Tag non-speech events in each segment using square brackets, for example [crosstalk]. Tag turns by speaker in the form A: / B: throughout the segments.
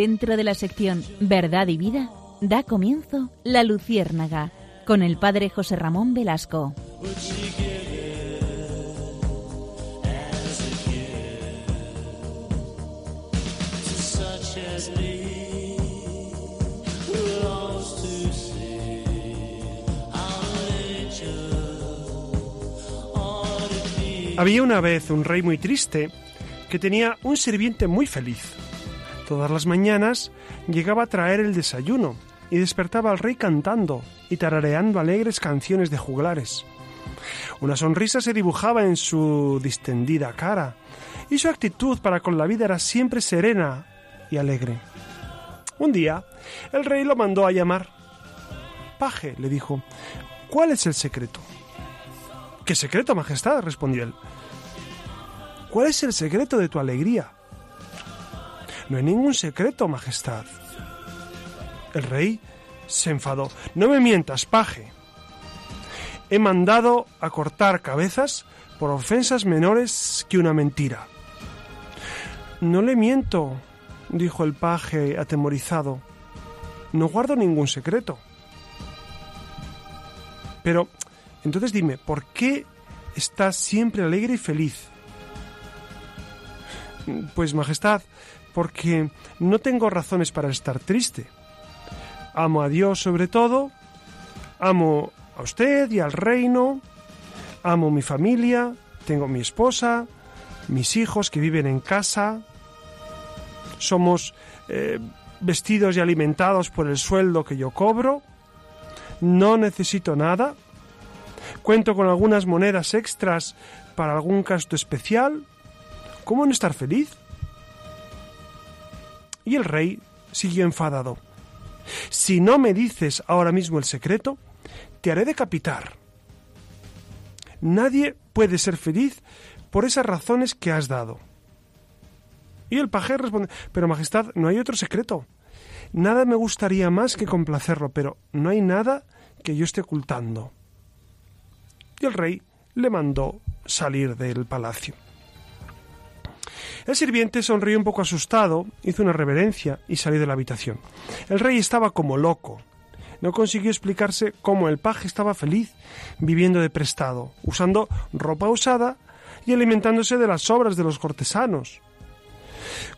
A: dentro de la sección Verdad y Vida, da comienzo La Luciérnaga con el padre José Ramón Velasco.
B: Había una vez un rey muy triste que tenía un sirviente muy feliz. Todas las mañanas llegaba a traer el desayuno y despertaba al rey cantando y tarareando alegres canciones de juglares. Una sonrisa se dibujaba en su distendida cara y su actitud para con la vida era siempre serena y alegre. Un día, el rey lo mandó a llamar. Paje, le dijo, ¿cuál es el secreto? ¿Qué secreto, Majestad? respondió él. ¿Cuál es el secreto de tu alegría? No hay ningún secreto, Majestad. El rey se enfadó. No me mientas, paje. He mandado a cortar cabezas por ofensas menores que una mentira. No le miento, dijo el paje atemorizado. No guardo ningún secreto. Pero, entonces dime, ¿por qué estás siempre alegre y feliz? Pues, Majestad, porque no tengo razones para estar triste. Amo a Dios sobre todo, amo a usted y al reino, amo mi familia, tengo mi esposa, mis hijos que viven en casa, somos eh, vestidos y alimentados por el sueldo que yo cobro, no necesito nada, cuento con algunas monedas extras para algún gasto especial, ¿cómo no estar feliz? Y el rey siguió enfadado. Si no me dices ahora mismo el secreto, te haré decapitar. Nadie puede ser feliz por esas razones que has dado. Y el paje responde, pero Majestad, no hay otro secreto. Nada me gustaría más que complacerlo, pero no hay nada que yo esté ocultando. Y el rey le mandó salir del palacio. El sirviente sonrió un poco asustado, hizo una reverencia y salió de la habitación. El rey estaba como loco. No consiguió explicarse cómo el paje estaba feliz, viviendo de prestado, usando ropa usada y alimentándose de las sobras de los cortesanos.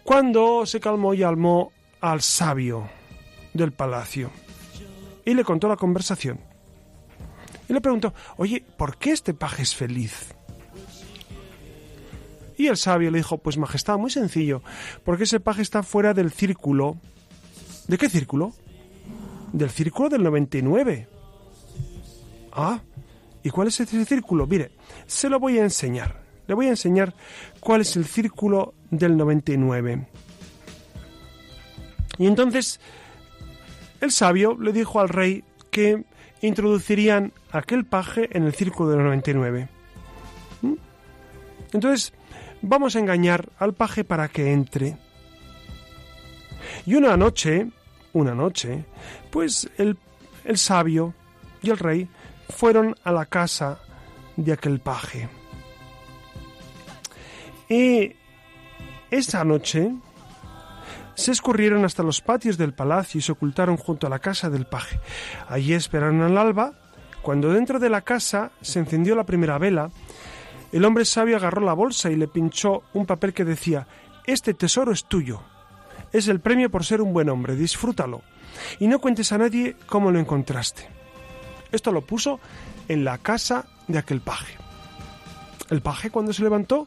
B: Cuando se calmó y almó al sabio del palacio y le contó la conversación. Y le preguntó, oye, ¿por qué este paje es feliz? Y el sabio le dijo, pues majestad, muy sencillo, porque ese paje está fuera del círculo. ¿De qué círculo? Del círculo del 99. Ah, ¿y cuál es ese círculo? Mire, se lo voy a enseñar. Le voy a enseñar cuál es el círculo del 99. Y entonces el sabio le dijo al rey que introducirían aquel paje en el círculo del 99. ¿Mm? Entonces, vamos a engañar al paje para que entre. Y una noche, una noche, pues el, el sabio y el rey fueron a la casa de aquel paje. Y esa noche se escurrieron hasta los patios del palacio y se ocultaron junto a la casa del paje. Allí esperaron al alba. Cuando dentro de la casa se encendió la primera vela, el hombre sabio agarró la bolsa y le pinchó un papel que decía Este tesoro es tuyo. Es el premio por ser un buen hombre, disfrútalo. Y no cuentes a nadie cómo lo encontraste. Esto lo puso en la casa de aquel paje. El paje cuando se levantó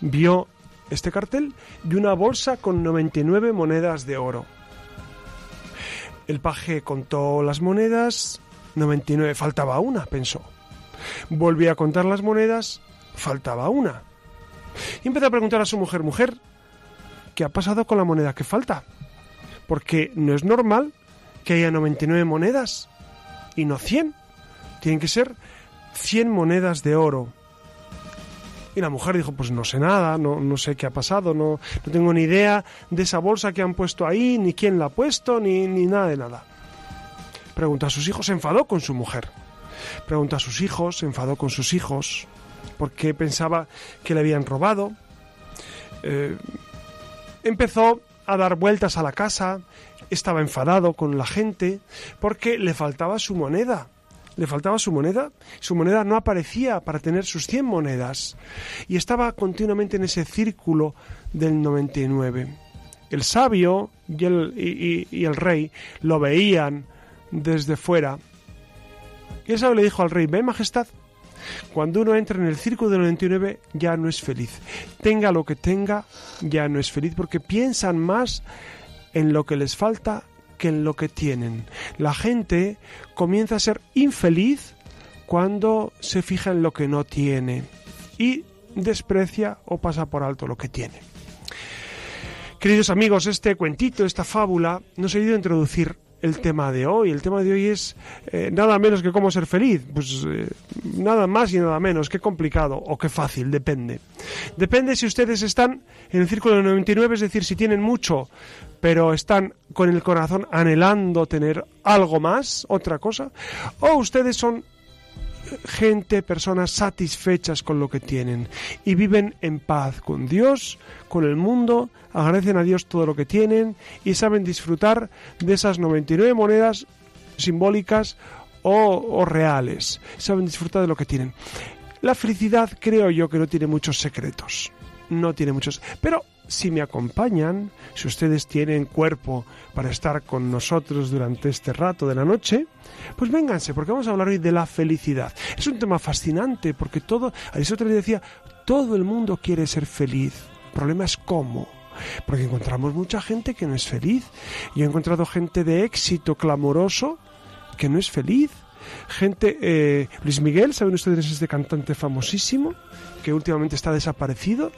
B: vio este cartel y una bolsa con 99 monedas de oro. El paje contó las monedas, 99, faltaba una, pensó. Volvió a contar las monedas, faltaba una. Y empezó a preguntar a su mujer, mujer, ¿qué ha pasado con la moneda que falta? Porque no es normal que haya 99 monedas y no 100. Tienen que ser 100 monedas de oro. Y la mujer dijo, pues no sé nada, no, no sé qué ha pasado, no, no tengo ni idea de esa bolsa que han puesto ahí, ni quién la ha puesto, ni, ni nada de nada. Preguntó a sus hijos, se enfadó con su mujer. Preguntó a sus hijos, se enfadó con sus hijos porque pensaba que le habían robado. Eh, empezó a dar vueltas a la casa, estaba enfadado con la gente porque le faltaba su moneda. Le faltaba su moneda, su moneda no aparecía para tener sus 100 monedas y estaba continuamente en ese círculo del 99. El sabio y el, y el rey lo veían desde fuera. Y el sabio le dijo al rey, ve majestad, cuando uno entra en el círculo del 99 ya no es feliz. Tenga lo que tenga, ya no es feliz porque piensan más en lo que les falta que en lo que tienen. La gente comienza a ser infeliz cuando se fija en lo que no tiene y desprecia o pasa por alto lo que tiene. Queridos amigos, este cuentito, esta fábula, nos ha ido a introducir el tema de hoy. El tema de hoy es eh, nada menos que cómo ser feliz. Pues eh, nada más y nada menos. Qué complicado o qué fácil, depende. Depende si ustedes están en el círculo de 99, es decir, si tienen mucho, pero están con el corazón anhelando tener algo más, otra cosa, o ustedes son gente, personas satisfechas con lo que tienen y viven en paz con Dios, con el mundo, agradecen a Dios todo lo que tienen y saben disfrutar de esas 99 monedas simbólicas o, reales. Saben disfrutar de lo que tienen. La felicidad creo yo que no tiene muchos secretos. No tiene muchos. Pero si me acompañan, si ustedes tienen cuerpo para estar con nosotros durante este rato de la noche, pues vénganse, porque vamos a hablar hoy de la felicidad. Es un tema fascinante, porque todo, Aristóteles decía, todo el mundo quiere ser feliz. El problema es cómo. Porque encontramos mucha gente que no es feliz. Yo he encontrado gente de éxito clamoroso que no es feliz. Gente, eh, Luis Miguel, ¿saben ustedes este cantante famosísimo? Que últimamente está desaparecido.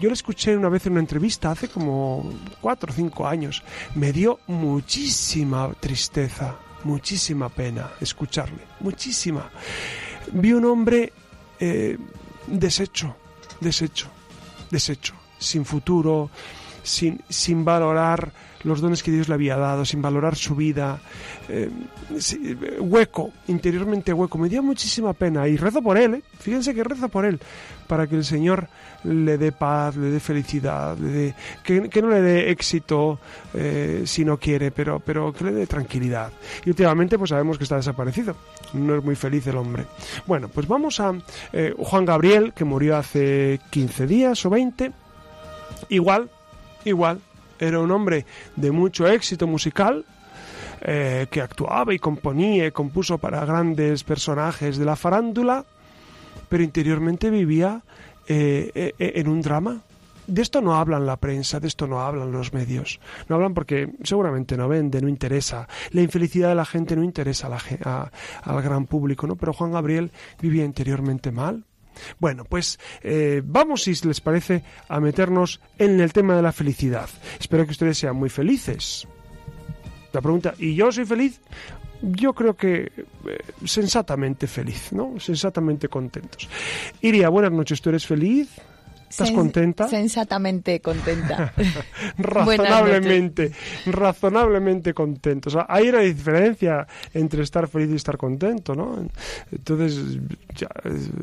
B: Yo lo escuché una vez en una entrevista hace como cuatro o cinco años. Me dio muchísima tristeza, muchísima pena escucharle, muchísima. Vi un hombre eh, deshecho, deshecho, deshecho, sin futuro, sin, sin valorar los dones que Dios le había dado, sin valorar su vida, eh, hueco, interiormente hueco. Me dio muchísima pena y rezo por él, ¿eh? fíjense que rezo por él, para que el Señor le dé paz, le dé felicidad, le que, no le dé éxito eh, si no quiere, pero, pero que le dé tranquilidad. Y últimamente pues sabemos que está desaparecido, no es muy feliz el hombre. Bueno, pues vamos a Juan Gabriel, que murió hace 15 días o 20, igual, igual, era un hombre de mucho éxito musical, eh, que actuaba y componía y compuso para grandes personajes de la farándula, pero interiormente vivía eh, eh, en un drama. De esto no hablan la prensa, de esto no hablan los medios. No hablan porque seguramente no vende, no interesa. La infelicidad de la gente no interesa al gran público, ¿no? Pero Juan Gabriel vivía interiormente mal, bueno, pues eh, vamos, si les parece, a meternos en el tema de la felicidad. Espero que ustedes sean muy felices. La pregunta, ¿y yo soy feliz? Yo creo que eh, sensatamente feliz, ¿no? Sensatamente contentos. Iria, buenas noches, ¿tú eres feliz? ¿Estás contenta?
C: Sensatamente contenta. [laughs] [laughs]
B: razonablemente, razonablemente contento. O sea, hay una diferencia entre estar feliz y estar contento, ¿no? Entonces,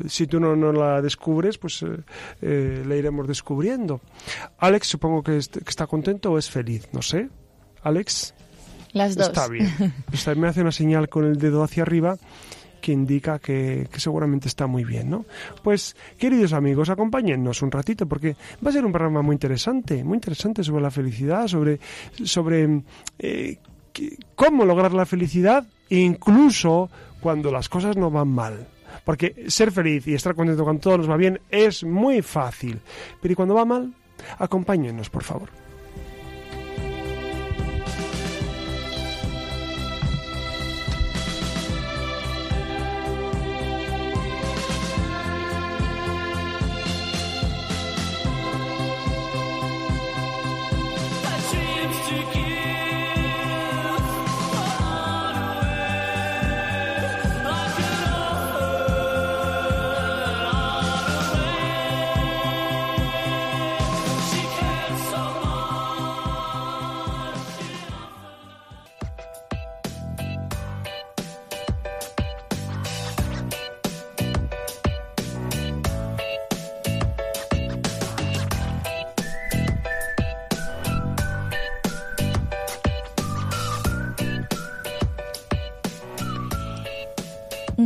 B: si tú no, no, la descubres, pues eh, eh, la iremos descubriendo. Alex, supongo que, está contento o es feliz, no sé. Alex.
C: Las dos.
B: Está bien. me hace una señal con el dedo hacia arriba que indica que, seguramente está muy bien, ¿no? Pues, queridos amigos, acompáñennos un ratito porque va a ser un programa muy interesante, muy interesante sobre la felicidad, sobre, sobre eh, cómo lograr la felicidad, incluso cuando las cosas no van mal. Porque ser feliz y estar contento cuando todo nos va bien es muy fácil. Pero ¿y cuando va mal? Acompáñennos, por favor.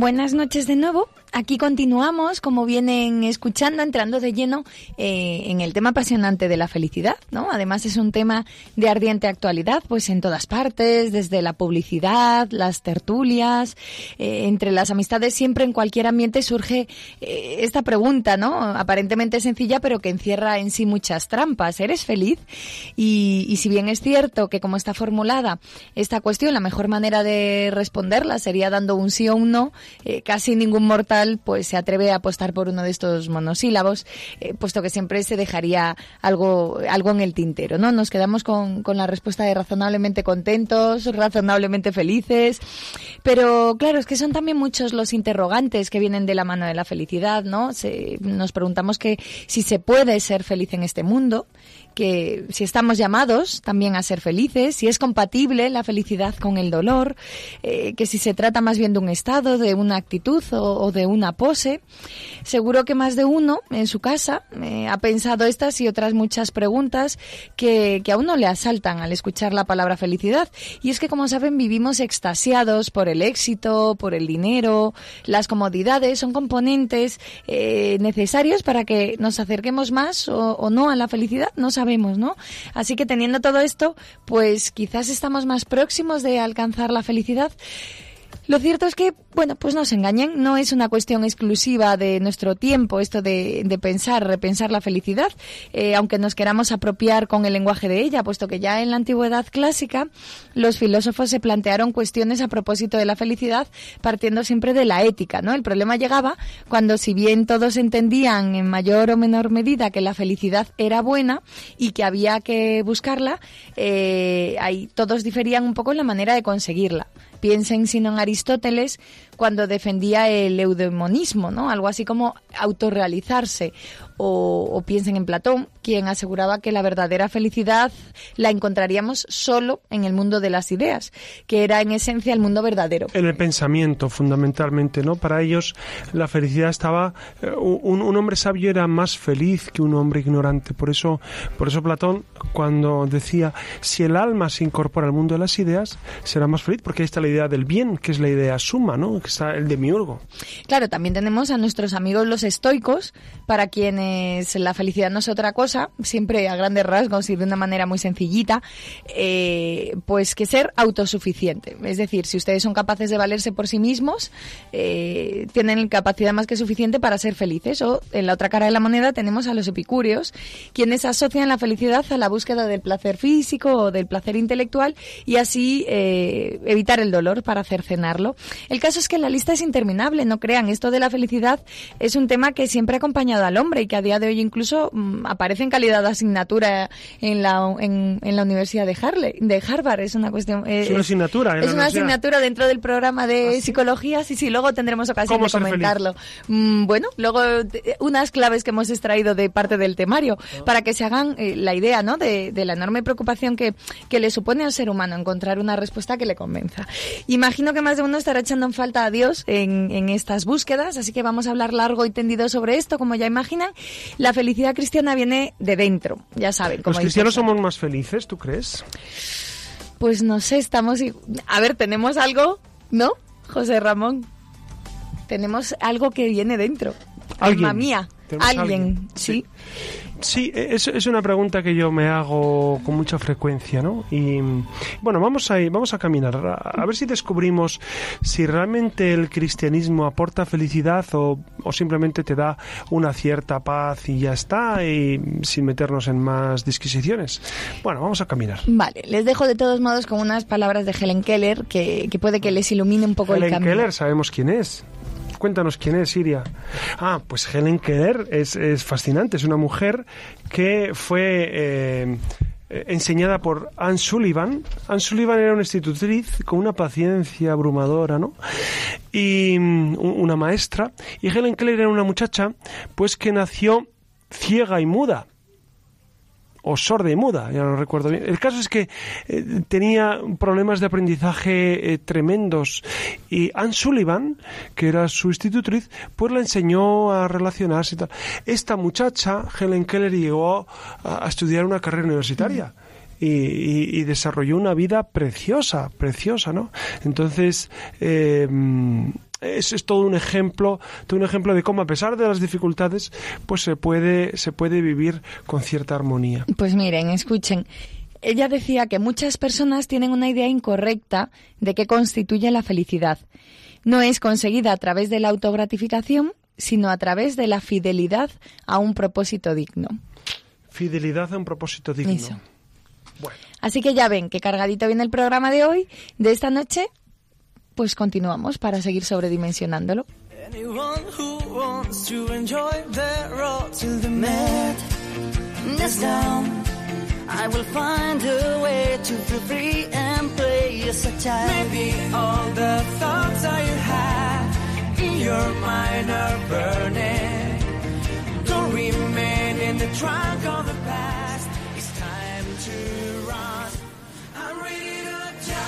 C: Buenas noches de nuevo. Aquí continuamos, como vienen escuchando, entrando de lleno eh, en el tema apasionante de la felicidad, ¿no? Además es un tema de ardiente actualidad, pues en todas partes, desde la publicidad, las tertulias, eh, entre las amistades, siempre en cualquier ambiente surge eh, esta pregunta, ¿no? Aparentemente sencilla, pero que encierra en sí muchas trampas. ¿Eres feliz? Y, y si bien es cierto que como está formulada esta cuestión, la mejor manera de responderla sería dando un sí o un no, casi ningún mortal pues se atreve a apostar por uno de estos monosílabos, eh, puesto que siempre se dejaría algo, algo en el tintero, ¿no? Nos quedamos con, con la respuesta de razonablemente contentos, razonablemente felices, pero claro, es que son también muchos los interrogantes que vienen de la mano de la felicidad, ¿no? nos preguntamos que si se puede ser feliz en este mundo, que si estamos llamados también a ser felices, si es compatible la felicidad con el dolor, eh, que si se trata más bien de un estado, de una actitud o, de una pose. Seguro que más de uno en su casa eh, ha pensado estas y otras muchas preguntas que, que a uno le asaltan al escuchar la palabra felicidad. Y es que, como saben, vivimos extasiados por el éxito, por el dinero, las comodidades, son componentes eh, necesarios para que nos acerquemos más o, no a la felicidad. Sabemos, ¿no? Así que teniendo todo esto, pues quizás estamos más próximos de alcanzar la felicidad. Lo cierto es que, bueno, pues no se engañen, no es una cuestión exclusiva de nuestro tiempo esto de, pensar, repensar la felicidad, eh, aunque nos queramos apropiar con el lenguaje de ella, puesto que ya en la antigüedad clásica los filósofos se plantearon cuestiones a propósito de la felicidad partiendo siempre de la ética, ¿no? El problema llegaba cuando si bien todos entendían en mayor o menor medida que la felicidad era buena y que había que buscarla, eh, ahí todos diferían un poco en la manera de conseguirla. Piensen sino en Aristóteles cuando defendía el eudemonismo, ¿no? Algo así como autorrealizarse o, piensen en Platón, quien aseguraba que la verdadera felicidad la encontraríamos solo en el mundo de las ideas, que era en esencia el mundo verdadero.
B: En el pensamiento, fundamentalmente, ¿no? Para ellos la felicidad estaba eh, un, un, hombre sabio era más feliz que un hombre ignorante. Por eso, por eso Platón cuando decía si el alma se incorpora al mundo de las ideas será más feliz, porque ahí está la idea del bien, que es la idea suma, ¿no? Que el demiurgo.
C: Claro, también tenemos a nuestros amigos los estoicos, para quienes la felicidad no es otra cosa, siempre a grandes rasgos y de una manera muy sencillita, eh, pues que ser autosuficiente. Es decir, si ustedes son capaces de valerse por sí mismos, eh, tienen capacidad más que suficiente para ser felices. O en la otra cara de la moneda tenemos a los epicúreos, quienes asocian la felicidad a la búsqueda del placer físico o del placer intelectual y así eh, evitar el dolor para cercenarlo. El caso es que la lista es interminable, no crean, esto de la felicidad es un tema que siempre ha acompañado al hombre y que a día de hoy incluso mm, aparece en calidad de asignatura en la, en, la Universidad de, Harley, de Harvard. Es una cuestión.
B: Eh, es una asignatura.
C: es una asignatura dentro del programa de ¿Ah, psicología. Sí, sí, luego tendremos ocasión de comentarlo. Mm, bueno, luego unas claves que hemos extraído de parte del temario ah. para que se hagan eh, la idea ¿no? de, de, la enorme preocupación que, que le supone al ser humano encontrar una respuesta que le convenza. Imagino que más de uno estará echando en falta a Dios en, en estas búsquedas, así que vamos a hablar largo y tendido sobre esto, como ya imaginan. La felicidad cristiana viene de dentro, ya saben.
B: ¿Los cristianos somos más felices, tú crees?
C: Pues no sé, estamos... A ver, tenemos algo, ¿no, José Ramón? Tenemos algo que viene dentro. Alma mía, alguien, ¿sí?
B: Sí, es, es, una pregunta que yo me hago con mucha frecuencia, ¿no? Y bueno, vamos a, vamos a caminar, a, ver si descubrimos si realmente el cristianismo aporta felicidad o, o, simplemente te da una cierta paz y ya está, y sin meternos en más disquisiciones. Bueno, vamos a caminar.
C: Vale, les dejo de todos modos con unas palabras de Helen Keller que, que puede que les ilumine un poco
B: el
C: camino.
B: Helen Keller, sabemos quién es cuéntanos quién es Siria. Ah, pues Helen Keller es, fascinante, es una mujer que fue... Eh, enseñada por Anne Sullivan. Anne Sullivan era una institutriz con una paciencia abrumadora, ¿no? Y mm, una maestra. Y Helen Keller era una muchacha, pues que nació ciega y muda o sorda y muda, ya no recuerdo bien. El caso es que eh, tenía problemas de aprendizaje eh, tremendos y Anne Sullivan, que era su institutriz, pues la enseñó a relacionarse y tal. Esta muchacha, Helen Keller, llegó a, estudiar una carrera universitaria. Y, desarrolló una vida preciosa, preciosa, ¿no? Entonces, eh, es, es todo un ejemplo, todo un ejemplo de cómo a pesar de las dificultades, pues se puede, se puede vivir con cierta armonía.
C: Pues miren, escuchen. Ella decía que muchas personas tienen una idea incorrecta de qué constituye la felicidad. No es conseguida a través de la autogratificación, sino a través de la fidelidad a un propósito digno.
B: Fidelidad a un propósito digno.
C: Eso. Así que ya ven que cargadito viene el programa de hoy, de esta noche, pues continuamos para seguir sobredimensionándolo.
D: I will find a way to feel free and play as a child. Maybe all the thoughts that you have in your mind are burning. Don't remain in the trunk of the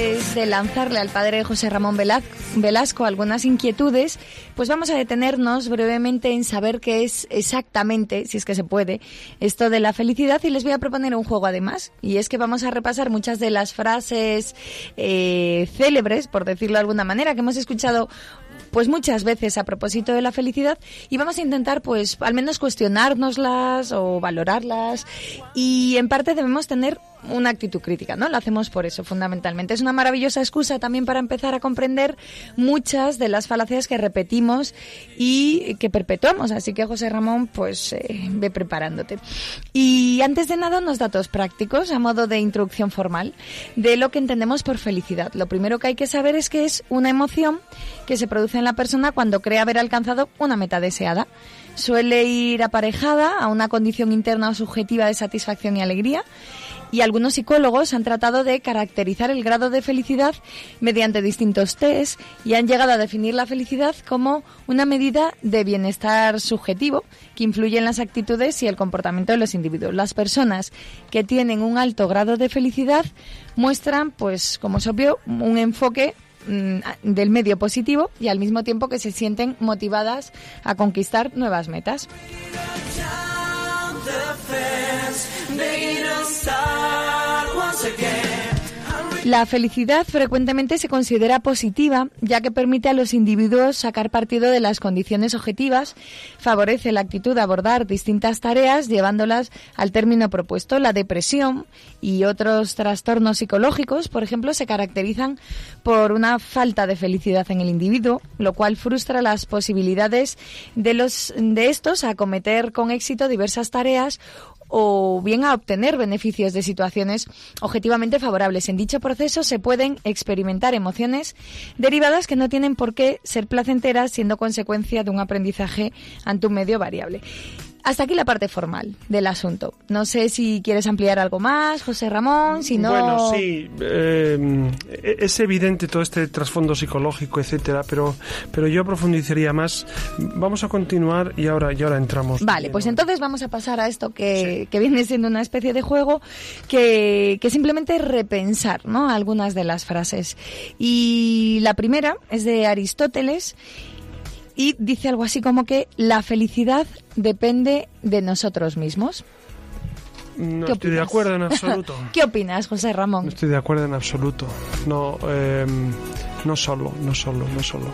C: De lanzarle al padre José Ramón Velasco algunas inquietudes, pues vamos a detenernos brevemente en saber qué es exactamente, si es que se puede, esto de la felicidad y les voy a proponer un juego además. Y es que vamos a repasar muchas de las frases eh, célebres, por decirlo de alguna manera, que hemos escuchado pues muchas veces a propósito de la felicidad y vamos a intentar pues al menos cuestionárnoslas o valorarlas y en parte debemos tener una actitud crítica, ¿no? Lo hacemos por eso fundamentalmente. Es una maravillosa excusa también para empezar a comprender muchas de las falacias que repetimos y que perpetuamos. Así que José Ramón, pues eh, ve preparándote. Y antes de nada unos datos prácticos a modo de introducción formal de lo que entendemos por felicidad. Lo primero que hay que saber es que es una emoción que se produce en la persona cuando cree haber alcanzado una meta deseada. Suele ir aparejada a una condición interna o subjetiva de satisfacción y alegría. Y algunos psicólogos han tratado de caracterizar el grado de felicidad mediante distintos test y han llegado a definir la felicidad como una medida de bienestar subjetivo que influye en las actitudes y el comportamiento de los individuos. Las personas que tienen un alto grado de felicidad muestran, pues, como es obvio, un enfoque del medio positivo y al mismo tiempo que se sienten motivadas a conquistar nuevas metas. La felicidad frecuentemente se considera positiva, ya que permite a los individuos sacar partido de las condiciones objetivas, favorece la actitud de abordar distintas tareas llevándolas al término propuesto. La depresión y otros trastornos psicológicos, por ejemplo, se caracterizan por una falta de felicidad en el individuo, lo cual frustra las posibilidades de los de estos a acometer con éxito diversas tareas o bien a obtener beneficios de situaciones objetivamente favorables. En dicho proceso se pueden experimentar emociones derivadas que no tienen por qué ser placenteras, siendo consecuencia de un aprendizaje ante un medio variable. Hasta aquí la parte formal del asunto. No sé si quieres ampliar algo más, José Ramón, si no...
B: Bueno, sí, eh, es evidente todo este trasfondo psicológico, etcétera, pero, pero yo profundizaría más. Vamos a continuar y ahora, y ahora entramos.
C: Vale, pues entonces vamos a pasar a esto que, que viene siendo una especie de juego que, que simplemente es repensar ¿no? algunas de las frases. Y la primera es de Aristóteles y dice algo así como que la felicidad depende de nosotros mismos.
B: No
C: ¿Qué
B: estoy de acuerdo en [laughs] absoluto.
C: ¿Qué opinas, José
B: No
C: Ramón?
B: estoy de acuerdo en absoluto. No, eh, no solo, no solo, no solo.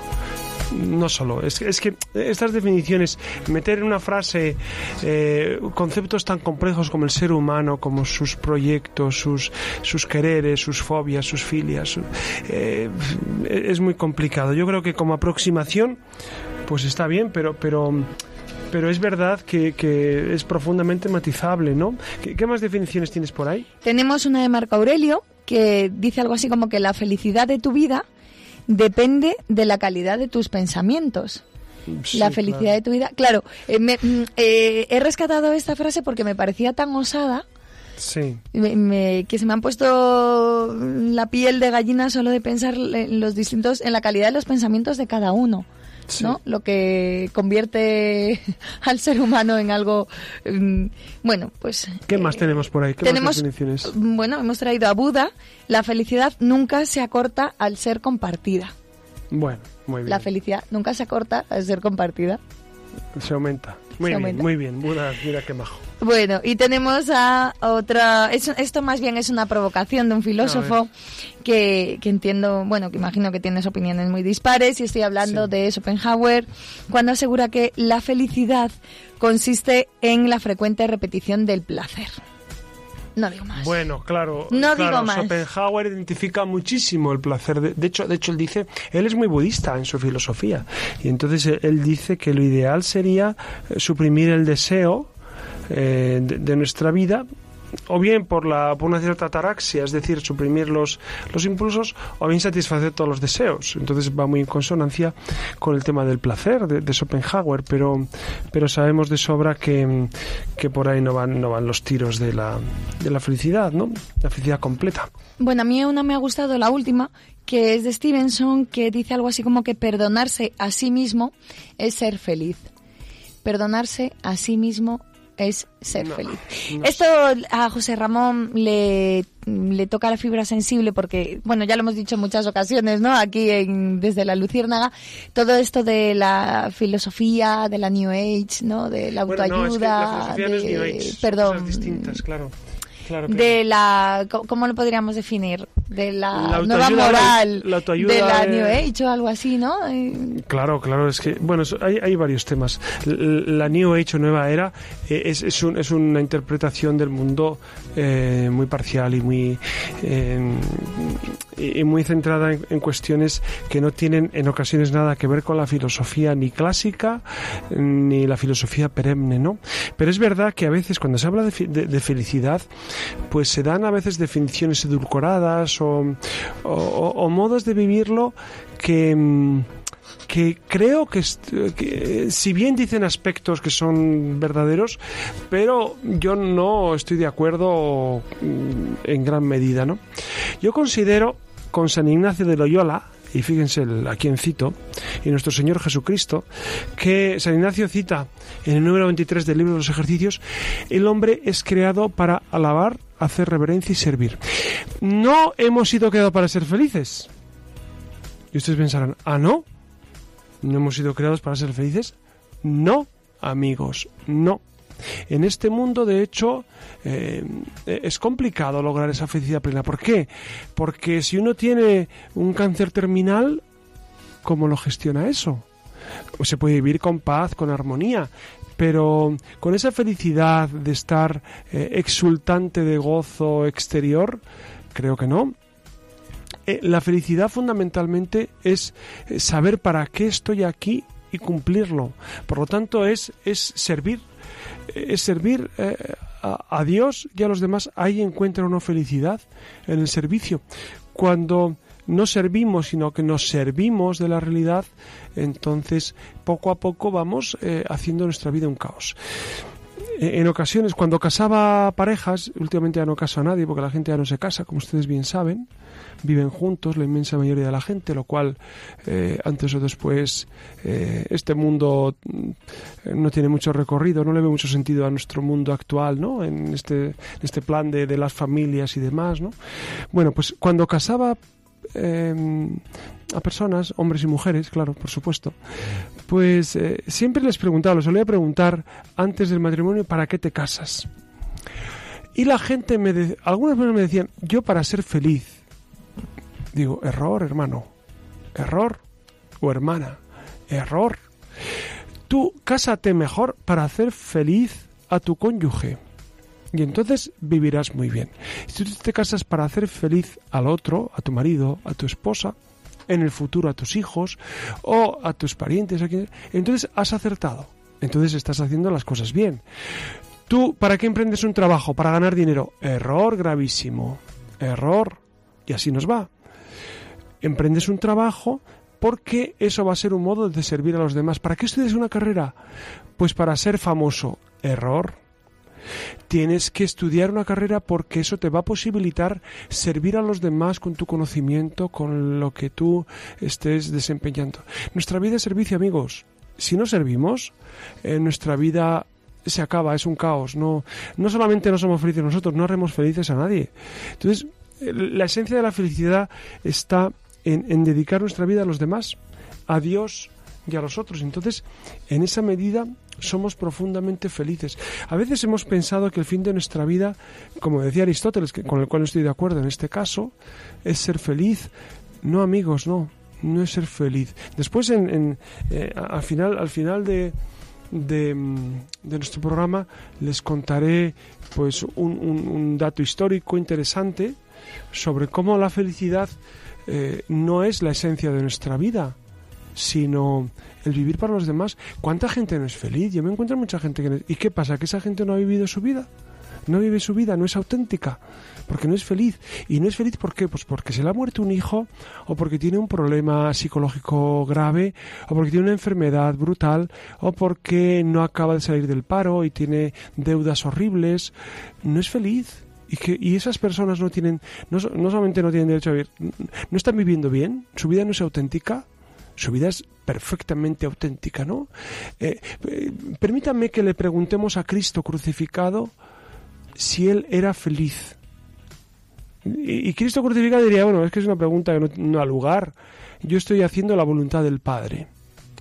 B: No solo, es, que- es que estas definiciones, meter en una frase eh, conceptos tan complejos como el ser humano, como sus proyectos, sus, sus quereres, sus fobias, sus filias, eh, es muy complicado. Yo creo que como aproximación, pues está bien, pero, pero, pero es verdad que, que es profundamente matizable, ¿no? ¿Qué, qué más definiciones tienes por ahí?
C: Tenemos una de Marco Aurelio que dice algo así como que la felicidad de tu vida depende de la calidad de tus pensamientos.
B: Sí,
C: la felicidad
B: claro.
C: de tu vida. Claro, eh, me- mm, eh, he rescatado esta frase porque me parecía tan osada
B: Sí.
C: me- me- que se me han puesto la piel de gallina solo de pensar en los distintos, en la calidad de los pensamientos de cada uno. ¿No? Lo que convierte [laughs] al ser humano en algo, mm, bueno, pues...
B: ¿Qué más
C: eh,
B: tenemos por ahí? ¿Qué
C: tenemos,
B: más definiciones?
C: Bueno, hemos traído a Buda, la felicidad nunca se acorta al ser compartida.
B: Bueno, muy bien.
C: La felicidad nunca se acorta al ser compartida.
B: Se aumenta. Muy
C: Se
B: bien,
C: aumenta.
B: muy bien. Buda, mira qué majo.
C: Bueno, y tenemos a otra. es- esto más bien es una provocación de un filósofo que, que entiendo, bueno, que imagino que tienes opiniones muy dispares, y estoy hablando
B: Sí.
C: de Schopenhauer, cuando asegura que la felicidad consiste en la frecuente repetición del placer. No digo más.
B: Bueno, claro.
C: No
B: claro,
C: digo más.
B: Schopenhauer identifica muchísimo el placer. De, de hecho, de hecho, él dice, él es muy budista en su filosofía. Y entonces él, dice que lo ideal sería suprimir el deseo eh, de, de nuestra vida o bien por, la, por una cierta ataraxia, es decir, suprimir los, los impulsos, o bien satisfacer todos los deseos. Entonces va muy en consonancia con el tema del placer de, de Schopenhauer, pero, pero sabemos de sobra que, que por ahí no van, no van los tiros de la, de la felicidad, ¿no? La felicidad completa.
C: Bueno, a mí una me ha gustado, la última, que es de Stevenson, que dice algo así como que perdonarse a sí mismo es ser feliz. Perdonarse a sí mismo es ser
B: No,
C: feliz.
B: no
C: Esto a José Ramón le, le toca la fibra sensible porque, bueno, ya lo hemos dicho en muchas ocasiones, ¿no? Aquí en, desde la Luciérnaga, todo esto de la filosofía, de la New Age, ¿no? De la
B: Bueno, no,
C: autoayuda,
B: es que la filosofía no es
C: de-
B: New Age, son
C: perdón,
B: cosas distintas, claro. Claro,
C: de la cómo lo podríamos definir de la,
B: La
C: nueva moral
B: la- la autoayuda
C: de la New Age o algo así no Eh,
B: Claro, claro, es que, bueno, hay, hay varios temas. La New Age o Nueva Era eh, es, es, un- es una interpretación del mundo eh, muy parcial y muy, y muy centrada en, en cuestiones que no tienen en ocasiones nada que ver con la filosofía ni clásica ni la filosofía perenne, ¿no? Pero es verdad que a veces cuando se habla de- de felicidad, pues se dan a veces definiciones edulcoradas o, modos de vivirlo que... mm, que creo que, que, si bien dicen aspectos que son verdaderos, pero yo no estoy de acuerdo mm, en gran medida, ¿no? Yo considero con San Ignacio de Loyola, y fíjense a quién cito, y nuestro Señor Jesucristo, que San Ignacio cita en el número 23 del libro de los ejercicios, el hombre es creado para alabar, hacer reverencia y servir. No hemos sido creados para ser felices. Y ustedes pensarán, ah, no, ¿No hemos sido creados para ser felices? No, amigos, no. En este mundo, de hecho, eh, es complicado lograr esa felicidad plena. ¿Por qué? Porque si uno tiene un cáncer terminal, ¿cómo lo gestiona eso? Pues se puede vivir con paz, con armonía, pero con esa felicidad de estar eh, exultante de gozo exterior, creo que no. Eh, la felicidad fundamentalmente es saber para qué estoy aquí y cumplirlo. Por lo tanto, es, es servir, es servir eh, a, a Dios y a los demás. Ahí encuentra una felicidad en el servicio. Cuando no servimos, sino que nos servimos de la realidad, entonces poco a poco vamos eh, haciendo nuestra vida un caos. Eh, En ocasiones, cuando casaba parejas, últimamente ya no caso a nadie porque la gente ya no se casa, como ustedes bien saben, viven juntos la inmensa mayoría de la gente, lo cual eh, antes o después eh, este mundo mm, no tiene mucho recorrido, no le ve mucho sentido a nuestro mundo actual, ¿no? En este, este plan de, de las familias y demás, ¿no? Bueno, pues cuando casaba eh, a personas, hombres y mujeres, claro, por supuesto, pues eh, siempre les preguntaba, les solía preguntar antes del matrimonio, ¿para qué te casas? Y la gente me de- algunas veces me decían, yo para ser feliz. Digo, error, hermano. Error. O hermana. Error. Tú cásate mejor para hacer feliz a tu cónyuge. Y entonces vivirás muy bien. Si tú te casas para hacer feliz al otro, a tu marido, a tu esposa, en el futuro a tus hijos o a tus parientes, a quien- entonces has acertado. Entonces estás haciendo las cosas bien. ¿Tú para qué emprendes un trabajo? Para ganar dinero. Error gravísimo. Error. Y así nos va. Emprendes un trabajo porque eso va a ser un modo de servir a los demás. ¿Para qué estudias una carrera? Pues para ser famoso. Error. Tienes que estudiar una carrera porque eso te va a posibilitar servir a los demás con tu conocimiento, con lo que tú estés desempeñando. Nuestra vida es servicio, amigos. Si no servimos, en nuestra vida se acaba, es un caos. No, no solamente no somos felices nosotros, no haremos felices a nadie. Entonces, la esencia de la felicidad está en, dedicar nuestra vida a los demás, a Dios y a los otros. Entonces, en esa medida somos profundamente felices. A veces hemos pensado que el fin de nuestra vida, como decía Aristóteles, que, con el cual estoy de acuerdo en este caso, es ser feliz. No, amigos, no, no es ser feliz. Después, en, eh, al final, al final de, de, nuestro programa, les contaré pues un dato histórico interesante sobre cómo la felicidad eh, no es la esencia de nuestra vida, sino el vivir para los demás. ¿Cuánta gente no es feliz? Yo me encuentro mucha gente que no... ¿Y qué pasa? ¿Que esa gente no ha vivido su vida? No vive su vida, no es auténtica, porque no es feliz. ¿Y no es feliz por qué? Pues porque se le ha muerto un hijo, o porque tiene un problema psicológico grave, o porque tiene una enfermedad brutal, o porque no acaba de salir del paro y tiene deudas horribles. No es feliz. Y, que, y esas personas no tienen, no, no solamente no tienen derecho a vivir, no están viviendo bien, su vida no es auténtica, su vida es perfectamente auténtica, ¿no? Eh, eh, permítanme que le preguntemos a Cristo crucificado si él era feliz. Y, Cristo crucificado diría, bueno, es que es una pregunta que no, no lugar. Yo estoy haciendo la voluntad del Padre.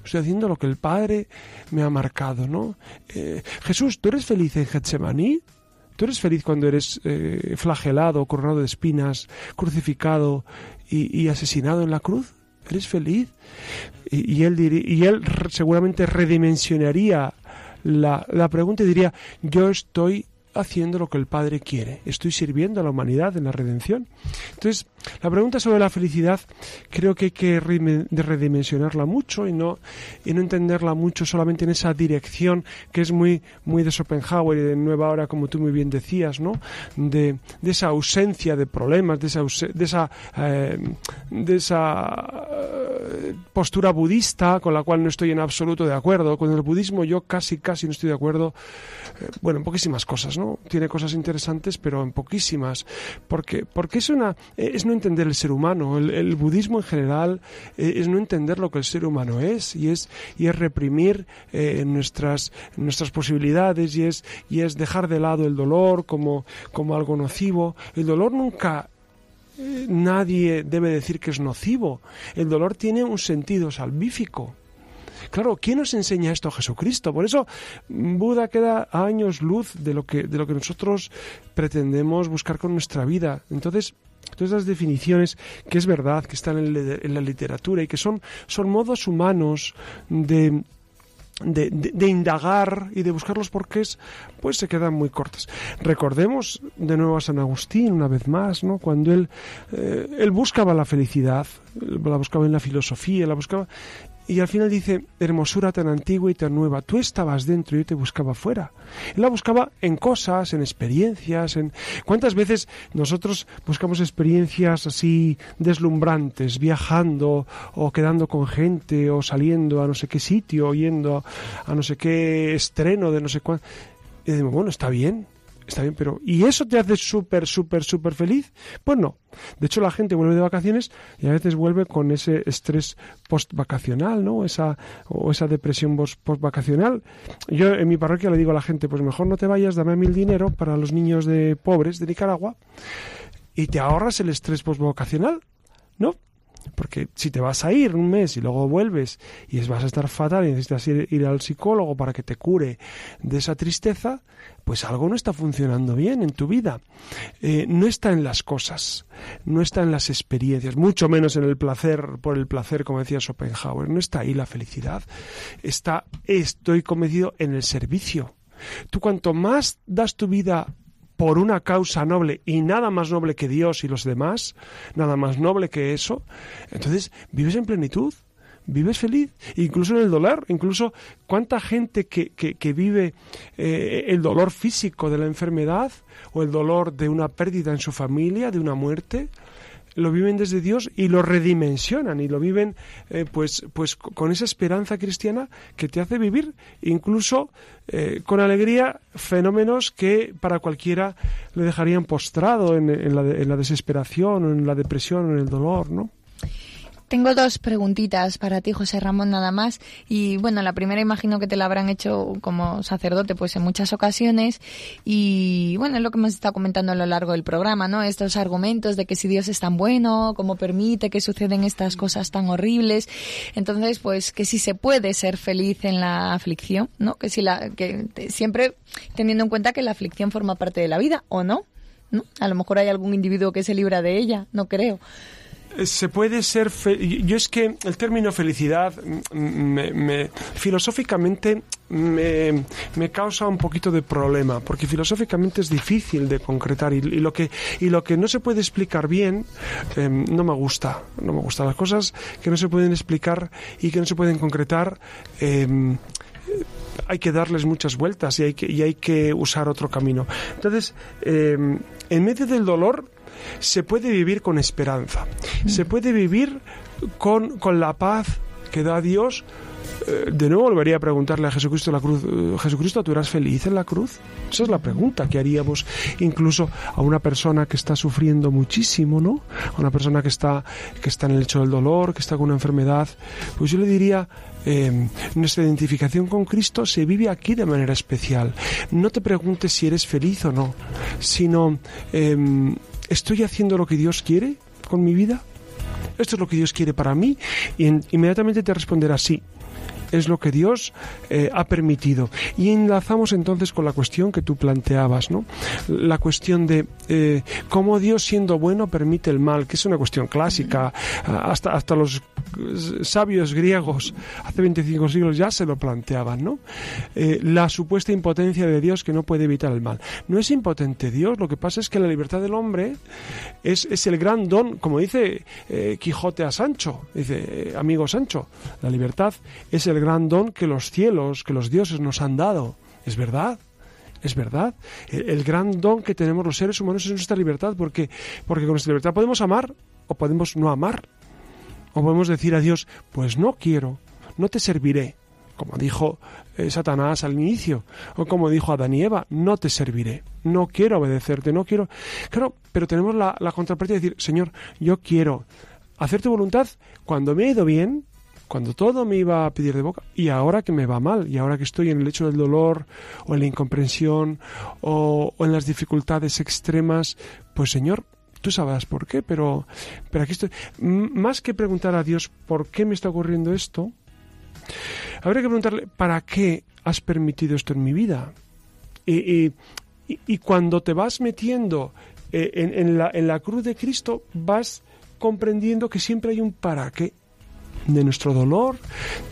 B: Estoy haciendo lo que el Padre me ha marcado, ¿no? Eh, Jesús, ¿tú eres feliz en Getsemaní? ¿Tú eres feliz cuando eres eh, flagelado, coronado de espinas, crucificado y, asesinado en la cruz? ¿Eres feliz? Y, él, y él seguramente redimensionaría la, la pregunta y diría, yo estoy haciendo lo que el Padre quiere. Estoy sirviendo a la humanidad en la redención. Entonces, la pregunta sobre la felicidad creo que hay que redimensionarla mucho y no, y no entenderla mucho solamente en esa dirección que es muy, muy de Schopenhauer y de Nueva Hora, como tú muy bien decías, ¿no? De, de esa ausencia de problemas, de esa, de esa, eh, de esa eh, postura budista con la cual no estoy en absoluto de acuerdo. Con el budismo yo casi, casi no estoy de acuerdo, eh, bueno, en poquísimas cosas, ¿no? Tiene cosas interesantes, pero en poquísimas. Porque, porque es una, es no entender el ser humano. El, budismo en general eh, es no entender lo que el ser humano es y es, y es reprimir eh, nuestras, nuestras posibilidades y es, y es dejar de lado el dolor como, como algo nocivo. El dolor nunca eh, nadie debe decir que es nocivo. El dolor tiene un sentido salvífico. Claro, ¿quién nos enseña esto? Jesucristo. Por eso Buda queda a años luz de lo que, de lo que nosotros pretendemos buscar con nuestra vida. Entonces, todas esas definiciones que es verdad, que están en, la literatura y que son, son modos humanos de, de, indagar y de buscar los porqués, pues se quedan muy cortas. Recordemos de nuevo a San Agustín, una vez más, ¿no? Cuando él, eh, él buscaba la felicidad, la buscaba en la filosofía, la buscaba, y al final dice, hermosura tan antigua y tan nueva, tú estabas dentro y yo te buscaba fuera. Él la buscaba en cosas, en experiencias, en... ¿Cuántas veces nosotros buscamos experiencias así deslumbrantes, viajando o quedando con gente o saliendo a no sé qué sitio, yendo a no sé qué estreno de no sé cuánto? Y decimos, bueno, está bien, está bien, pero ¿y eso te hace súper, súper, súper feliz? Pues no. De hecho, la gente vuelve de vacaciones y a veces vuelve con ese estrés post-vacacional, ¿no? Esa, o esa depresión post-vacacional. Yo en mi parroquia le digo a la gente, pues mejor no te vayas, dame mil dinero para los niños de pobres de Nicaragua y te ahorras el estrés post-vacacional, ¿no? Porque si te vas a ir un mes y luego vuelves y vas a estar fatal y necesitas ir, ir, al psicólogo para que te cure de esa tristeza, pues algo no está funcionando bien en tu vida. Eh, no está en las cosas, no está en las experiencias, mucho menos en el placer, por el placer, como decía Schopenhauer. No está ahí la felicidad. Está, estoy convencido, en el servicio. Tú cuanto más das tu vida por una causa noble y nada más noble que Dios y los demás, nada más noble que eso, entonces vives en plenitud, vives feliz, incluso en el dolor, incluso cuánta gente que, que, que vive eh, el dolor físico de la enfermedad o el dolor de una pérdida en su familia, de una muerte, lo viven desde Dios y lo redimensionan y lo viven eh, pues, pues con esa esperanza cristiana que te hace vivir incluso eh, con alegría fenómenos que para cualquiera le dejarían postrado en, en, la, en la desesperación en la depresión en el dolor, ¿no?
C: Tengo dos preguntitas para ti, José Ramón, nada más. Y bueno, la primera imagino que te la habrán hecho como sacerdote, pues en muchas ocasiones. Y bueno, es lo que hemos estado comentando a lo largo del programa, ¿no? Estos argumentos de que si Dios es tan bueno, cómo permite que suceden estas cosas tan horribles. Entonces, pues que si se puede ser feliz en la aflicción, ¿no? Que si la, que siempre teniendo en cuenta que la aflicción forma parte de la vida, ¿o no? ¿No? A lo mejor hay algún individuo que se libra de ella, no creo
B: se puede ser yo es que el término felicidad me, me, filosóficamente me, me, causa un poquito de problema porque filosóficamente es difícil de concretar y, y lo que y lo que no se puede explicar bien eh, no me gusta no me gustan las cosas que no se pueden explicar y que no se pueden concretar eh, hay que darles muchas vueltas y hay que, y hay que usar otro camino. Entonces, eh, en medio del dolor, se puede vivir con esperanza, se puede vivir con, con la paz que da Dios. Eh, de nuevo volvería a preguntarle a Jesucristo la cruz, eh, Jesucristo, ¿tú eras feliz en la cruz? Esa es la pregunta que haríamos incluso a una persona que está sufriendo muchísimo, ¿no? A una persona que está, que está en el lecho del dolor, que está con una enfermedad. Pues yo le diría, eh, nuestra identificación con Cristo se vive aquí de manera especial. No te preguntes si eres feliz o no, sino eh, ¿Estoy haciendo lo que Dios quiere con mi vida? ¿Esto es lo que Dios quiere para mí? Y inmediatamente te responderá sí es lo que Dios eh, ha permitido. Y enlazamos entonces con la cuestión que tú planteabas, ¿no? La cuestión de eh, cómo Dios siendo bueno permite el mal, que es una cuestión clásica. Hasta, hasta los sabios griegos hace 25 siglos ya se lo planteaban, ¿no? Eh, la supuesta impotencia de Dios que no puede evitar el mal. No es impotente Dios, lo que pasa es que la libertad del hombre es, es el gran don, como dice Quijote a Sancho, dice, amigo Sancho, la libertad es el gran don que los cielos, que los dioses nos han dado. Es verdad. Es verdad. El, gran don que tenemos los seres humanos es nuestra libertad, porque, porque con nuestra libertad podemos amar o podemos no amar. O podemos decir a Dios, pues no quiero, no te serviré, como dijo eh, Satanás al inicio, o como dijo Adán y Eva, no te serviré, no quiero obedecerte, no quiero. Claro, pero tenemos la, la contraparte de decir, Señor, yo quiero hacer tu voluntad cuando me ha ido bien, cuando todo me iba a pedir de boca y ahora que me va mal y ahora que estoy en el hecho del dolor o en la incomprensión o, en las dificultades extremas, pues Señor, tú sabrás por qué, pero, pero aquí estoy. más que preguntar a Dios por qué me está ocurriendo esto, habría que preguntarle para qué has permitido esto en mi vida. Y, y, cuando te vas metiendo eh, en, en, la, en la cruz de Cristo, vas comprendiendo que siempre hay un para qué de nuestro dolor,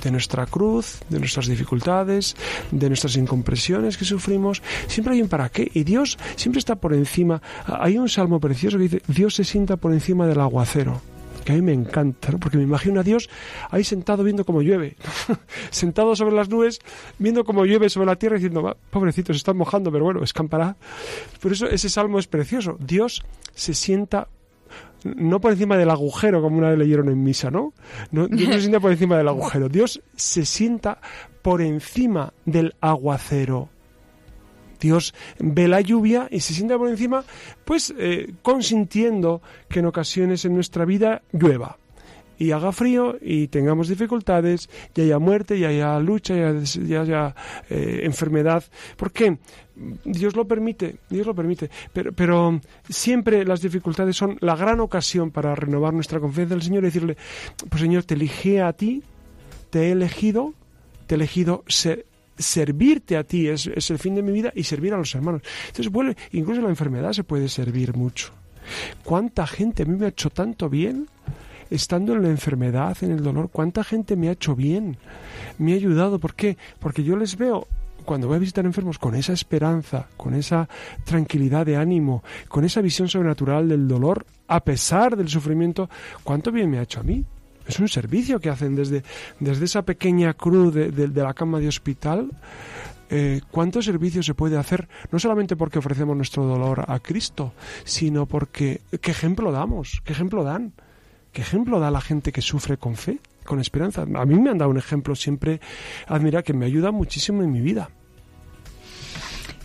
B: de nuestra cruz, de nuestras dificultades, de nuestras incompresiones que sufrimos. Siempre hay un para qué. Y Dios siempre está por encima. Hay un salmo precioso que dice, Dios se sienta por encima del aguacero que a mí me encanta, porque me imagino a Dios ahí sentado viendo cómo llueve, [laughs] sentado sobre las nubes, viendo cómo llueve sobre la tierra, diciendo, pobrecitos, están mojando, pero bueno, escampará. Por eso ese salmo es precioso. Dios se sienta no por encima del agujero, como una vez leyeron en misa, ¿no? no Dios no se sienta por encima del agujero. Dios se sienta por encima del aguacero. Dios ve la lluvia y se sienta por encima, pues eh, consintiendo que en ocasiones en nuestra vida llueva y haga frío y tengamos dificultades y haya muerte y haya lucha y haya, eh, enfermedad. ¿Por qué? Dios lo permite, Dios lo permite, pero, pero siempre las dificultades son la gran ocasión para renovar nuestra confianza en el Señor y decirle, pues Señor, te elegí a ti, te he elegido, te he elegido servirte a ti, es, es, el fin de mi vida, y servir a los hermanos. Entonces, vuelve, incluso la enfermedad se puede servir mucho. ¿Cuánta gente a mí me ha hecho tanto bien? Estando en la enfermedad, en el dolor, cuánta gente me ha hecho bien, me ha ayudado. ¿Por qué? Porque yo les veo cuando voy a visitar enfermos con esa esperanza, con esa tranquilidad de ánimo, con esa visión sobrenatural del dolor, a pesar del sufrimiento, cuánto bien me ha hecho a mí. es un servicio que hacen desde, desde esa pequeña cruz de, de- la cama de hospital. eh, ¿Cuánto servicio se puede hacer? No solamente porque ofrecemos nuestro dolor a Cristo, sino porque qué ejemplo damos, qué ejemplo dan, qué ejemplo da la gente que sufre con fe, con esperanza. A mí me han dado un ejemplo siempre, admira, que me ayuda muchísimo en mi vida.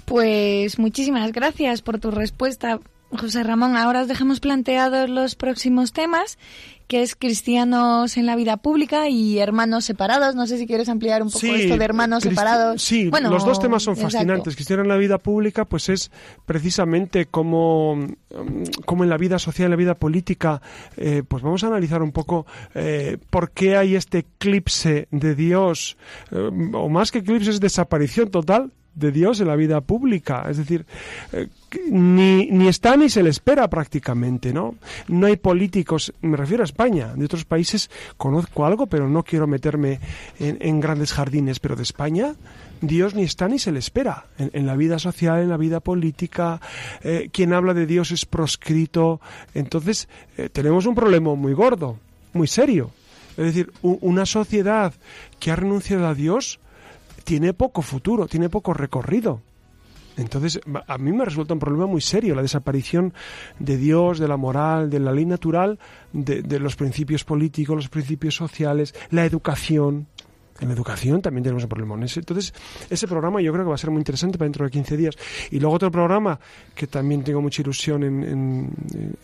C: Pues muchísimas gracias por tu respuesta, José Ramón. Ahora os dejamos planteados los próximos temas, que es cristianos en la vida pública y hermanos separados. No sé si quieres ampliar un poco esto de hermanos
B: cristi-
C: separados.
B: Sí,
C: Bueno,
B: los dos temas son fascinantes. Cristiano en la vida pública, pues es precisamente como, como en la vida social, en la vida política, eh, pues vamos a analizar un poco eh, por qué hay este eclipse de Dios, eh, o más que eclipse es desaparición total de Dios en la vida pública. Es decir, eh, ni, ni está ni se le espera prácticamente, ¿no? No hay políticos, me refiero a España, de otros países conozco algo, pero no quiero meterme en, grandes jardines, pero de España Dios ni está ni se le espera en, la vida social, en la vida política. eh, quien habla de Dios es proscrito. Entonces, eh, tenemos un problema muy gordo, muy serio. Es decir, una sociedad que ha renunciado a Dios tiene poco futuro, tiene poco recorrido. Entonces, a mí me resulta un problema muy serio la desaparición de Dios, de la moral, de la ley natural, de, de los principios políticos, los principios sociales, la educación. En educación también tenemos un problema. Entonces, ese programa yo creo que va a ser muy interesante para dentro de 15 días. Y luego otro programa que también tengo mucha ilusión en,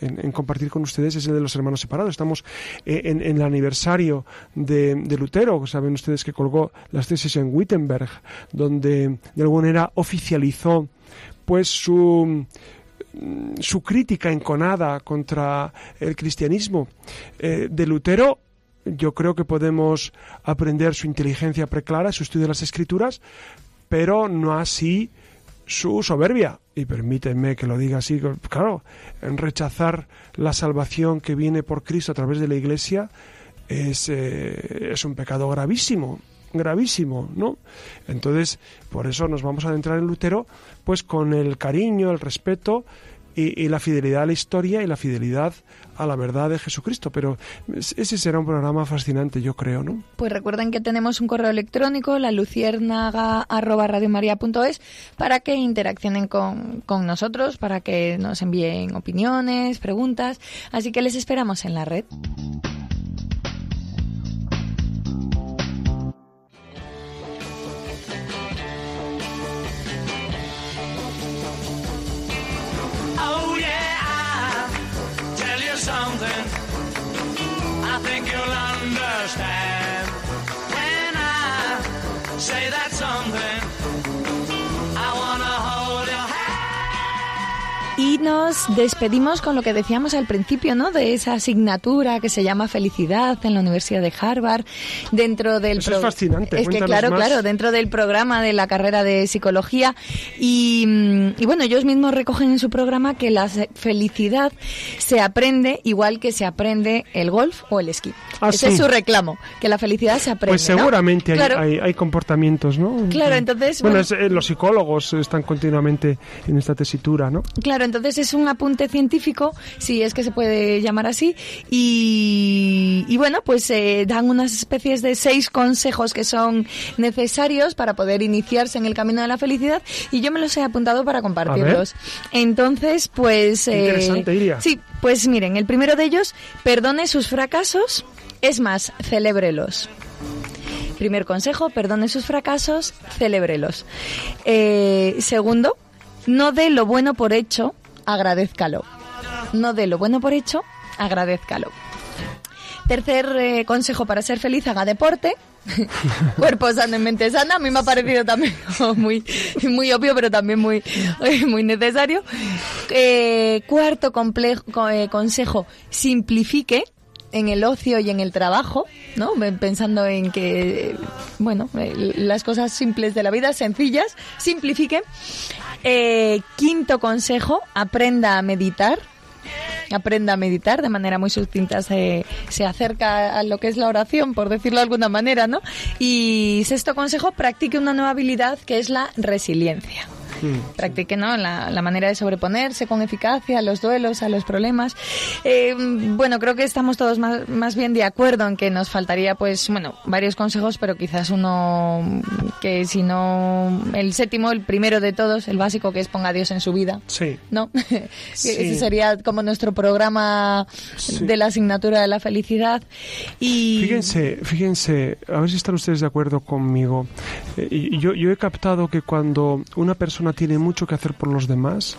B: en- compartir con ustedes es el de los hermanos separados. Estamos eh, en, el aniversario de, de Lutero, saben ustedes que colgó las tesis en Wittenberg, donde de alguna manera oficializó pues su su crítica enconada contra el cristianismo eh, de Lutero yo creo que podemos aprender su inteligencia preclara, su estudio de las escrituras, pero no así su soberbia. Y permítanme que lo diga así, claro, en rechazar la salvación que viene por Cristo a través de la Iglesia es, eh, es un pecado gravísimo, gravísimo, ¿no? Entonces, por eso nos vamos a adentrar en Lutero, pues con el cariño, el respeto y, la fidelidad a la historia y la fidelidad a la verdad de Jesucristo. Pero es- ese será un programa fascinante, yo creo, ¿no?
C: Pues recuerden que tenemos un correo electrónico, la luciérnaga.radiomaria.es, para que interaccionen con, con nosotros, para que nos envíen opiniones, preguntas. Así que les esperamos en la red. Nos despedimos con lo que decíamos al principio, ¿no? De esa asignatura que se llama Felicidad en la Universidad de Harvard, dentro del...
B: Eso es fascinante,
C: Es que claro,
B: más.
C: claro, dentro del programa de la carrera de psicología. Y, mm, y bueno, ellos mismos recogen en su programa que la felicidad se aprende igual que se aprende el golf o el esquí.
B: Ah,
C: Ese
B: sí.
C: es su reclamo, que la felicidad se aprende.
B: Pues
C: ¿no?
B: seguramente hay,
C: Claro.
B: hay, hay comportamientos, ¿no?
C: Claro, entonces,
B: Bueno,
C: bueno.
B: es, eh, los psicólogos están continuamente en esta tesitura, ¿no?
C: Claro, entonces es un apunte científico, si es que se puede llamar así, y, y bueno, pues eh, dan unas especies de seis consejos que son necesarios para poder iniciarse en el camino de la felicidad, y yo me los he apuntado para compartirlos. Entonces, pues...
B: Qué interesante, Iria.
C: Sí, pues miren, el primero de ellos, perdone sus fracasos, es más, celébrelos. Primer consejo, perdone sus fracasos, celébrelos. Eh, segundo, no dé lo bueno por hecho, agradézcalo. No dé lo bueno por hecho, agradézcalo. Tercer eh, consejo para ser feliz, haga deporte. [laughs] Cuerpo sano y mente sana. A mí me ha parecido también [laughs] muy, muy obvio, pero también muy, [laughs] muy necesario. Eh, cuarto complejo, co- eh, consejo, simplifique en el ocio y en el trabajo, ¿no? Pensando en que, bueno, las cosas simples de la vida, sencillas, simplifique. Eh, quinto consejo, aprenda a meditar. Aprenda a meditar de manera muy sucinta, se, se acerca a lo que es la oración, por decirlo de alguna manera, ¿no? Y sexto consejo, practique una nueva habilidad que es la resiliencia.
B: Mm,
C: practique ¿no? la, la manera de sobreponerse con eficacia a los duelos, a los problemas. Eh, bueno, creo que estamos todos más, más bien de acuerdo en que nos faltaría, pues, bueno, varios consejos, pero quizás uno que si no, el séptimo, el primero de todos, el básico, que es ponga a Dios en su vida.
B: Sí.
C: ¿No? [laughs]
B: Sí.
C: Ese sería como nuestro programa
B: Sí.
C: de la asignatura de la felicidad. Y
B: Fíjense, fíjense, a ver si están ustedes de acuerdo conmigo. Eh, yo, yo he captado que cuando una persona tiene mucho que hacer por los demás,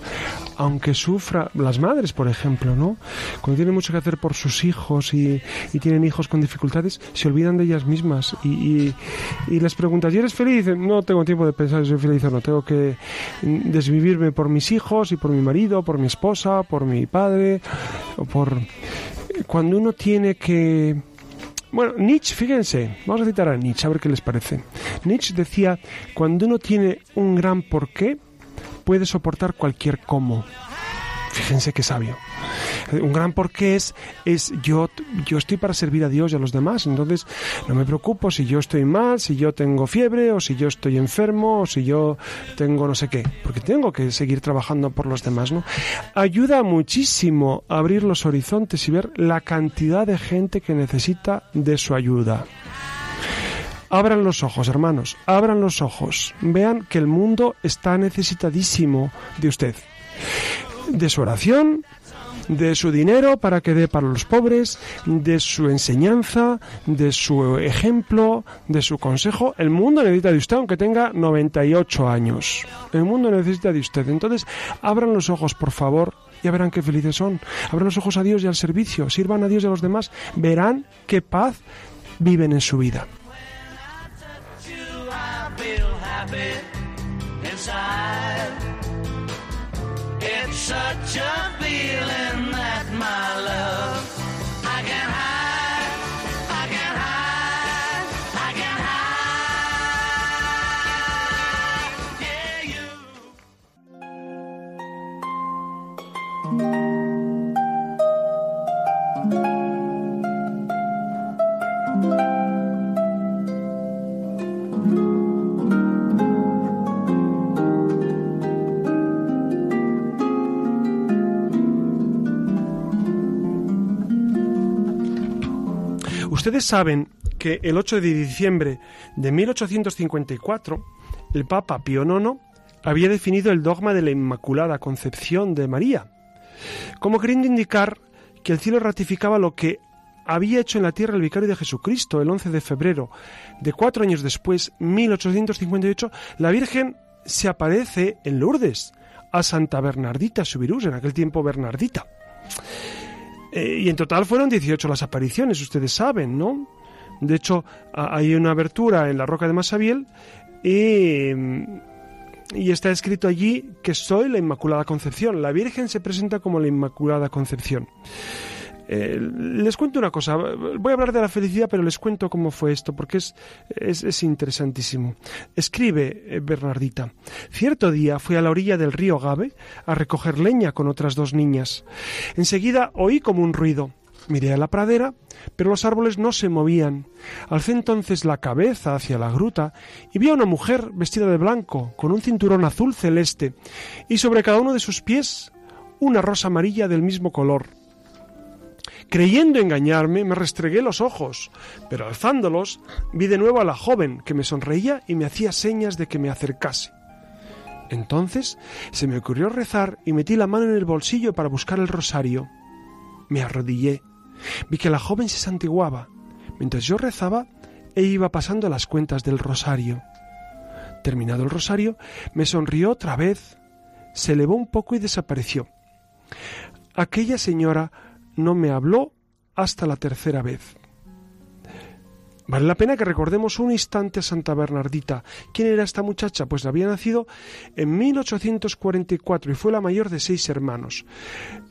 B: aunque sufra, las madres, por ejemplo, ¿no? Cuando tienen mucho que hacer por sus hijos y, tienen hijos con dificultades, se olvidan de ellas mismas y, y, les preguntas, ¿y eres feliz? No tengo tiempo de pensar si soy feliz o no. Tengo que desvivirme por mis hijos y por mi marido, por mi esposa, por mi padre, o por... Cuando uno tiene que bueno, Nietzsche, fíjense, vamos a citar a Nietzsche, a ver qué les parece. Nietzsche decía, cuando uno tiene un gran porqué, puede soportar cualquier cómo. Fíjense qué sabio. Un gran porqué es, es yo, yo estoy para servir a Dios y a los demás, entonces no me preocupo si yo estoy mal, si yo tengo fiebre, o si yo estoy enfermo, o si yo tengo no sé qué, porque tengo que seguir trabajando por los demás, ¿no? Ayuda muchísimo a abrir los horizontes y ver la cantidad de gente que necesita de su ayuda. Abran los ojos, hermanos, abran los ojos. Vean que el mundo está necesitadísimo de usted. De su oración, de su dinero para que dé para los pobres, de su enseñanza, de su ejemplo, de su consejo. El mundo necesita de usted aunque tenga 98 años. El mundo necesita de usted. Entonces, abran los ojos, por favor, ya verán qué felices son. Abran los ojos a Dios y al servicio. Sirvan a Dios y a los demás. Verán qué paz viven en su vida. Ustedes saben que el 8 de diciembre de 1854 el Papa Pío IX había definido el dogma de la Inmaculada Concepción de María, como queriendo indicar que el cielo ratificaba lo que había hecho en la tierra el vicario de Jesucristo el 11 de febrero de cuatro años después, 1858, la Virgen se aparece en Lourdes a Santa Bernardita Subirús, en aquel tiempo Bernardita. Eh, y en total fueron 18 las apariciones, ustedes saben, ¿no? De hecho, hay una abertura en la roca de Masabiel y, mm, y está escrito allí que soy la Inmaculada Concepción. La Virgen se presenta como la Inmaculada Concepción. Eh, les cuento una cosa, voy a hablar de la felicidad, pero les cuento cómo fue esto, porque es, es, es interesantísimo. Escribe eh, Bernardita, cierto día fui a la orilla del río Gabe a recoger leña con otras dos niñas. Enseguida oí como un ruido. Miré a la pradera, pero los árboles no se movían. Alcé entonces la cabeza hacia la gruta y vi a una mujer vestida de blanco, con un cinturón azul celeste, y sobre cada uno de sus pies una rosa amarilla del mismo color. Creyendo engañarme, me restregué los ojos, pero alzándolos vi de nuevo a la joven que me sonreía y me hacía señas de que me acercase. Entonces se me ocurrió rezar y metí la mano en el bolsillo para buscar el rosario. Me arrodillé. Vi que la joven se santiguaba. Mientras yo rezaba, ella iba pasando las cuentas del rosario. Terminado el rosario, me sonrió otra vez, se elevó un poco y desapareció. Aquella señora no me habló hasta la tercera vez. Vale la pena que recordemos un instante a Santa Bernardita. ¿Quién era esta muchacha? Pues había nacido en 1844 y fue la mayor de seis hermanos.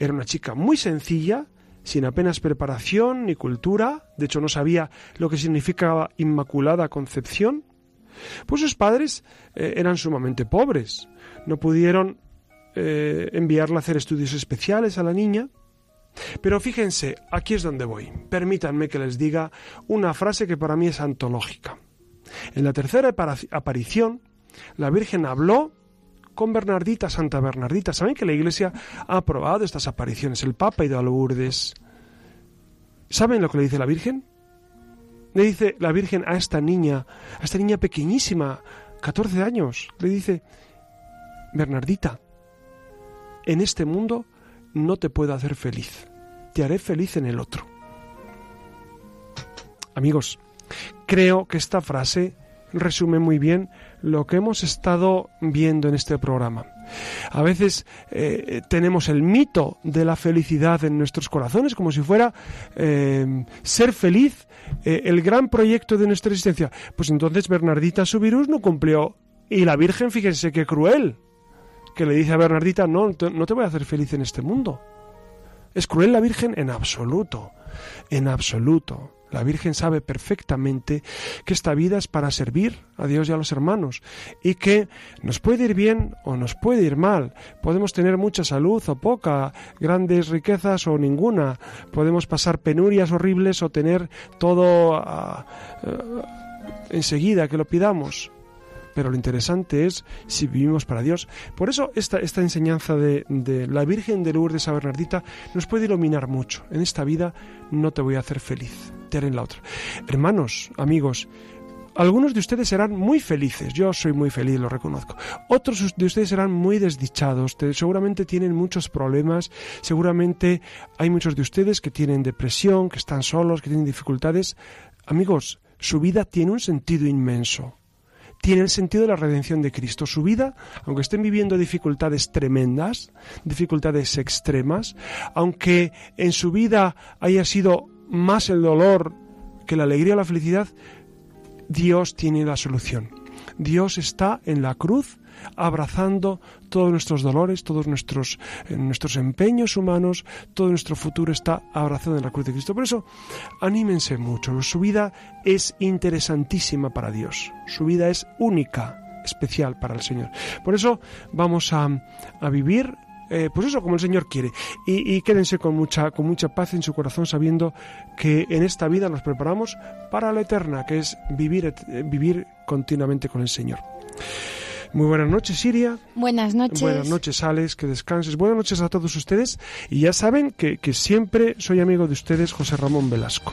B: Era una chica muy sencilla, sin apenas preparación ni cultura, de hecho no sabía lo que significaba Inmaculada Concepción. Pues sus padres eh, eran sumamente pobres, no pudieron eh, enviarla a hacer estudios especiales a la niña. Pero fíjense, aquí es donde voy. Permítanme que les diga una frase que para mí es antológica. En la tercera aparición, la Virgen habló con Bernardita, Santa Bernardita. ¿Saben que la Iglesia ha aprobado estas apariciones? El Papa ha ido a Lourdes. ¿Saben lo que le dice la Virgen? Le dice la Virgen a esta niña, a esta niña pequeñísima, 14 años, le dice, Bernardita, en este mundo no te puedo hacer feliz, te haré feliz en el otro. Amigos, creo que esta frase resume muy bien lo que hemos estado viendo en este programa. A veces eh, tenemos el mito de la felicidad en nuestros corazones, como si fuera eh, ser feliz eh, el gran proyecto de nuestra existencia. Pues entonces Bernardita su virus no cumplió. Y la Virgen, fíjense qué cruel, que le dice a Bernardita, no, no te voy a hacer feliz en este mundo. ¿Es cruel la Virgen? En absoluto, en absoluto. La Virgen sabe perfectamente que esta vida es para servir a Dios y a los hermanos y que nos puede ir bien o nos puede ir mal. Podemos tener mucha salud o poca, grandes riquezas o ninguna. Podemos pasar penurias horribles o tener todo ah, ah, enseguida que lo pidamos pero lo interesante es si vivimos para Dios. Por eso esta, esta enseñanza de, de, la Virgen de Lourdes a Bernardita nos puede iluminar mucho. En esta vida no te voy a hacer feliz, te haré en la otra. Hermanos, amigos, algunos de ustedes serán muy felices, yo soy muy feliz, lo reconozco. Otros de ustedes serán muy desdichados, seguramente tienen muchos problemas, seguramente hay muchos de ustedes que tienen depresión, que están solos, que tienen dificultades. Amigos, su vida tiene un sentido inmenso tiene el sentido de la redención de Cristo. Su vida, aunque estén viviendo dificultades tremendas, dificultades extremas, aunque en su vida haya sido más el dolor que la alegría o la felicidad, Dios tiene la solución. Dios está en la cruz abrazando todos nuestros dolores, todos nuestros, eh, nuestros empeños humanos, todo nuestro futuro está abrazado en la cruz de Cristo. Por eso, anímense mucho. Su vida es interesantísima para Dios. Su vida es única especial para el Señor. Por eso vamos a, a vivir eh, pues eso, como el Señor quiere. Y, y, quédense con mucha, con mucha paz en su corazón, sabiendo que en esta vida nos preparamos para la eterna, que es vivir, vivir continuamente con el Señor. Muy buenas noches, Siria.
C: Buenas noches.
B: Buenas noches, Alex, que descanses. Buenas noches a todos ustedes. Y ya saben que, que siempre soy amigo de ustedes, José Ramón Velasco.